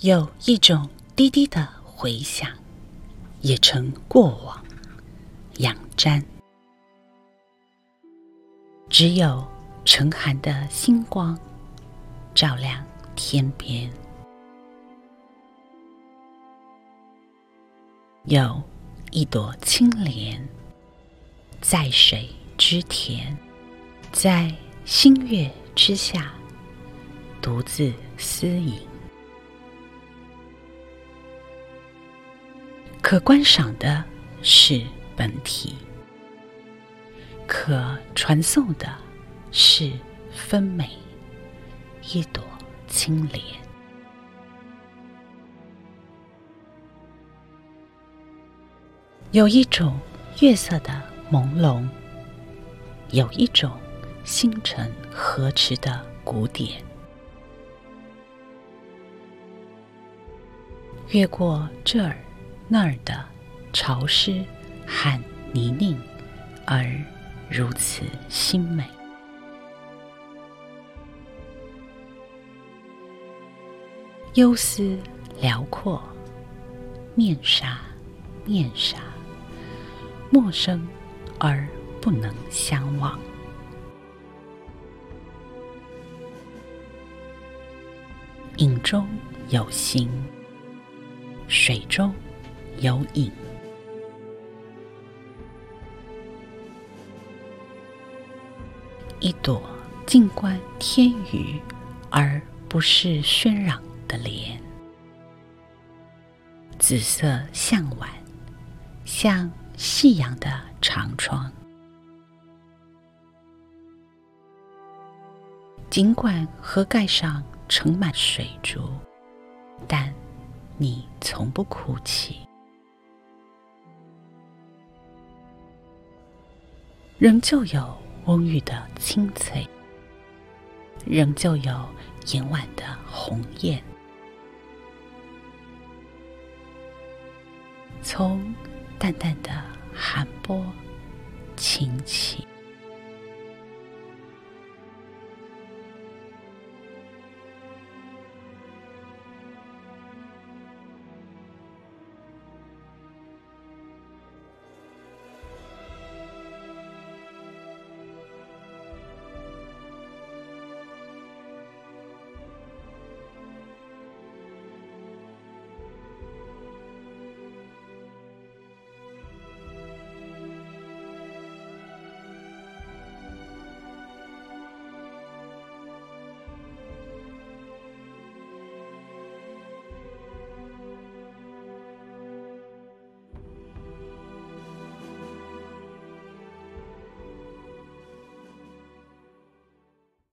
有一种低低的回响，也成过往，仰瞻。只有沉寒的星光，照亮天边。有一朵青莲，在水之田，在星月之下，独自私影。可观赏的是本体。可传颂的是分美，一朵青莲。有一种月色的朦胧，有一种星辰河池的古典。越过这儿那儿的潮湿和泥泞，而。如此心美，忧思辽阔，面纱面纱，陌生而不能相忘。影中有形，水中有影。一朵静观天宇，而不是喧嚷的莲。紫色向晚，像夕阳的长窗。尽管河盖上盛满水珠，但你从不哭泣，仍旧有。翁郁的清脆，仍旧有银碗的红艳。从淡淡的寒波倾起。